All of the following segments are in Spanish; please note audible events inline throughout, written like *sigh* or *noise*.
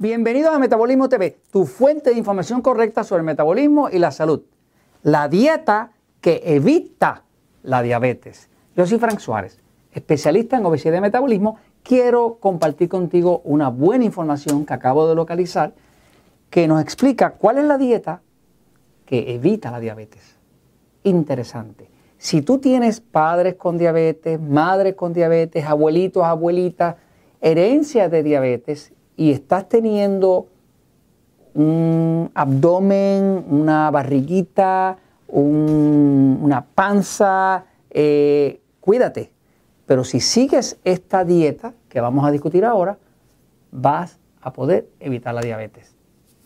Bienvenidos a Metabolismo TV, tu fuente de información correcta sobre el metabolismo y la salud. La dieta que evita la diabetes. Yo soy Frank Suárez, especialista en obesidad y metabolismo. Quiero compartir contigo una buena información que acabo de localizar que nos explica cuál es la dieta que evita la diabetes. Interesante. Si tú tienes padres con diabetes, madres con diabetes, abuelitos, abuelitas, herencia de diabetes y estás teniendo un abdomen, una barriguita, una panza, eh, cuídate. Pero si sigues esta dieta que vamos a discutir ahora, vas a poder evitar la diabetes.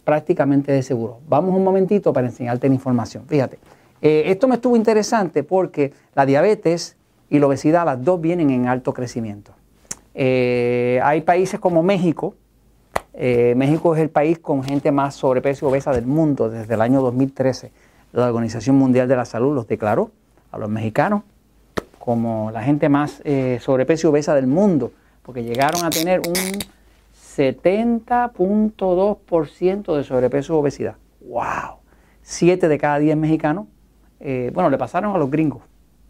Prácticamente de seguro. Vamos un momentito para enseñarte la información. Fíjate. Eh, esto me estuvo interesante porque la diabetes y la obesidad, las dos vienen en alto crecimiento. Eh, hay países como México. Eh, México es el país con gente más sobrepeso y obesa del mundo desde el año 2013. La Organización Mundial de la Salud los declaró a los mexicanos como la gente más sobrepeso y obesa del mundo, porque llegaron a tener un 70.2% de sobrepeso y obesidad. ¡Wow! Siete de cada 10 mexicanos eh, bueno, le pasaron a los gringos.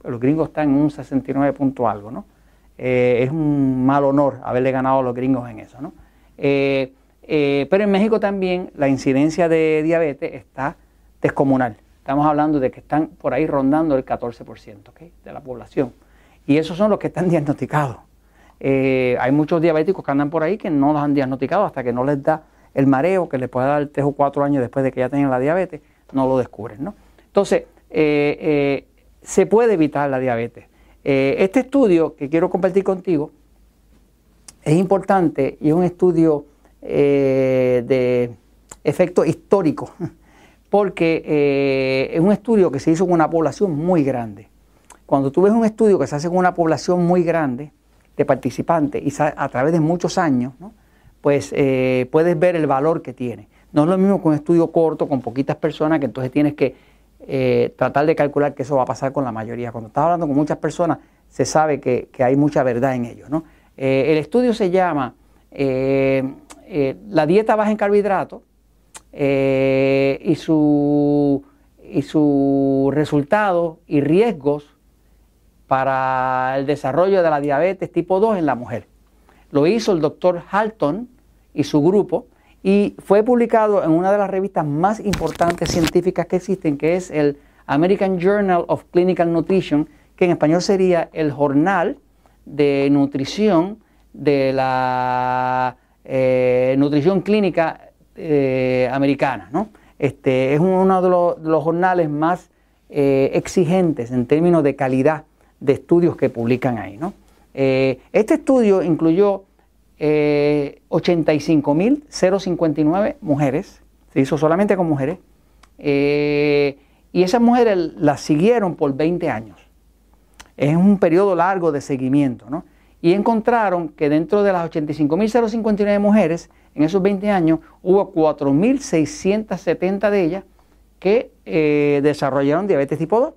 Los gringos están en un 69 punto algo, ¿no? Eh, es un mal honor haberle ganado a los gringos en eso, ¿no? Eh, pero en México también la incidencia de diabetes está descomunal. Estamos hablando de que están por ahí rondando el 14% de la población. Y esos son los que están *laughs* diagnosticados. hay muchos diabéticos que andan por ahí que no los han diagnosticado hasta que no les da el mareo que les puede dar tres o cuatro años después de que ya tengan la diabetes, no lo descubren. ¿no? Entonces, eh, eh, se puede evitar la diabetes. Eh, este estudio que quiero compartir contigo es importante y es un estudio de efecto histórico, porque es un estudio que se hizo con una población muy grande. Cuando tú ves un estudio que se hace con una población muy grande de participantes y a través de muchos años, pues puedes ver el valor que tiene. No es lo mismo que un estudio corto con poquitas personas que entonces tienes que eh, tratar de calcular que eso va a pasar con la mayoría. Cuando estás hablando con muchas personas, se sabe que, hay mucha verdad en ello. Eh, el estudio se llama eh, La dieta baja en carbohidratos y su, y su resultado y riesgos para el desarrollo de la diabetes tipo 2 en la mujer. Lo hizo el doctor Halton y su grupo y fue publicado en una de las revistas más importantes científicas que existen, que es el American Journal of Clinical Nutrition, que en español sería el Jornal de Nutrición de la eh, Nutrición Clínica eh, Americana. Este, es uno de los, jornales más eh, exigentes en términos de calidad de estudios que publican ahí. este estudio incluyó 85.059 eh, mujeres, se hizo solamente con mujeres, y esas mujeres las siguieron por 20 años. Es un periodo largo de seguimiento, ¿no? Y encontraron que dentro de las 85.059 mujeres, en esos 20 años, hubo 4.670 de ellas que eh, desarrollaron diabetes tipo 2.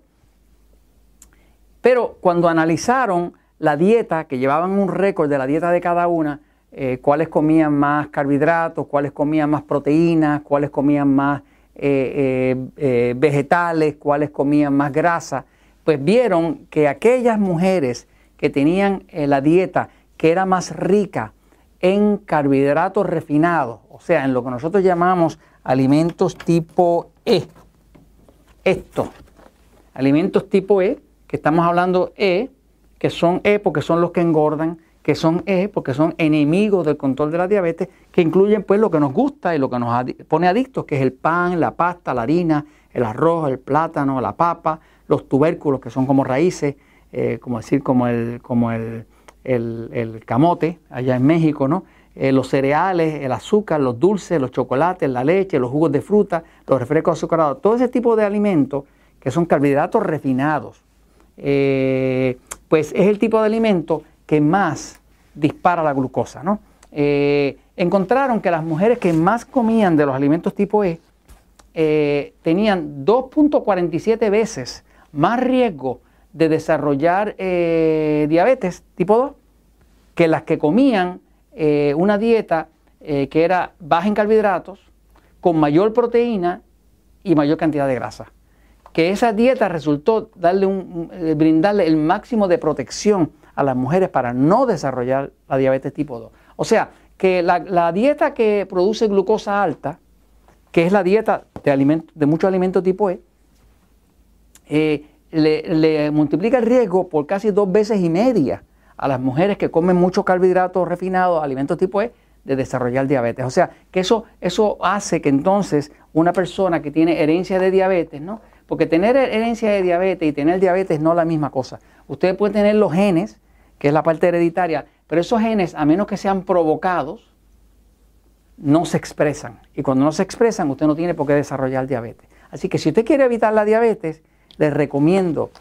Pero cuando analizaron la dieta, que llevaban un récord de la dieta de cada una, eh, cuáles comían más carbohidratos, cuáles comían más proteínas, cuáles comían más eh, vegetales, cuáles comían más grasa, pues vieron que aquellas mujeres que tenían la dieta que era más rica en carbohidratos refinados, o sea, en lo que nosotros llamamos alimentos tipo E, esto, alimentos tipo E, que estamos hablando E, que son E porque son los que engordan, que son E, porque son enemigos del control de la diabetes, que incluyen pues lo que nos gusta y lo que nos pone adictos, que es el pan, la pasta, la harina, el arroz, el plátano, la papa, los tubérculos, que son como raíces, eh, como decir, como el, como el, camote allá en México, ¿no? Eh, los cereales, el azúcar, los dulces, los chocolates, la leche, los jugos de fruta, los refrescos azucarados, todo ese tipo de alimentos que son carbohidratos refinados, eh, pues es el tipo de alimento que más dispara la glucosa. ¿no? Encontraron que las mujeres que más comían de los alimentos tipo E tenían 2.47 veces más riesgo de desarrollar eh, diabetes tipo 2 que las que comían una dieta eh, que era baja en carbohidratos, con mayor proteína y mayor cantidad de grasa. Que esa dieta resultó darle eh, brindarle el máximo de protección a las mujeres para no desarrollar la diabetes tipo 2. O sea, que la, dieta que produce glucosa alta, que es la dieta de, de muchos alimentos tipo E, eh, le, multiplica el riesgo por casi dos veces y media a las mujeres que comen muchos carbohidratos refinados, alimentos tipo E, de desarrollar diabetes. O sea, que eso, eso hace que entonces una persona que tiene herencia de diabetes, ¿no? Porque tener herencia de diabetes y tener diabetes no es la misma cosa. Usted puede tener los genes, que es la parte hereditaria, pero esos genes, a menos que sean provocados, no se expresan. Y cuando no se expresan, usted no tiene por qué desarrollar diabetes. Así que si usted quiere evitar la diabetes, les recomiendo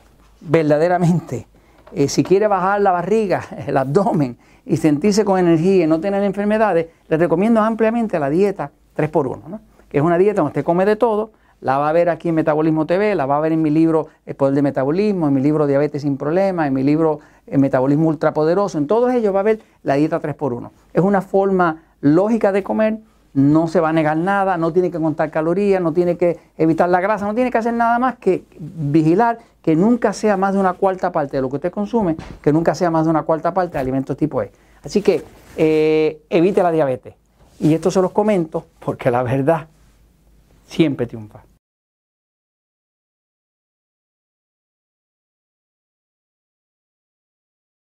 verdaderamente, eh, si quiere bajar la barriga, *laughs* el abdomen y sentirse con energía y no tener enfermedades, les recomiendo ampliamente la dieta 3x1, que es una dieta donde usted come de todo, la va a ver aquí en Metabolismo TV, la va a ver en mi libro El Poder de Metabolismo, en mi libro Diabetes sin Problemas, en mi libro El Metabolismo Ultrapoderoso, en todos ellos va a ver la dieta 3x1. Es una forma lógica de comer, no se va a negar nada, no tiene que contar calorías, no tiene que evitar la grasa, no tiene que hacer nada más que vigilar que nunca sea más de una cuarta parte de lo que usted consume, que nunca sea más de una cuarta parte de alimentos tipo E. Así que eh, evite la diabetes. Y esto se los comento porque la verdad siempre triunfa.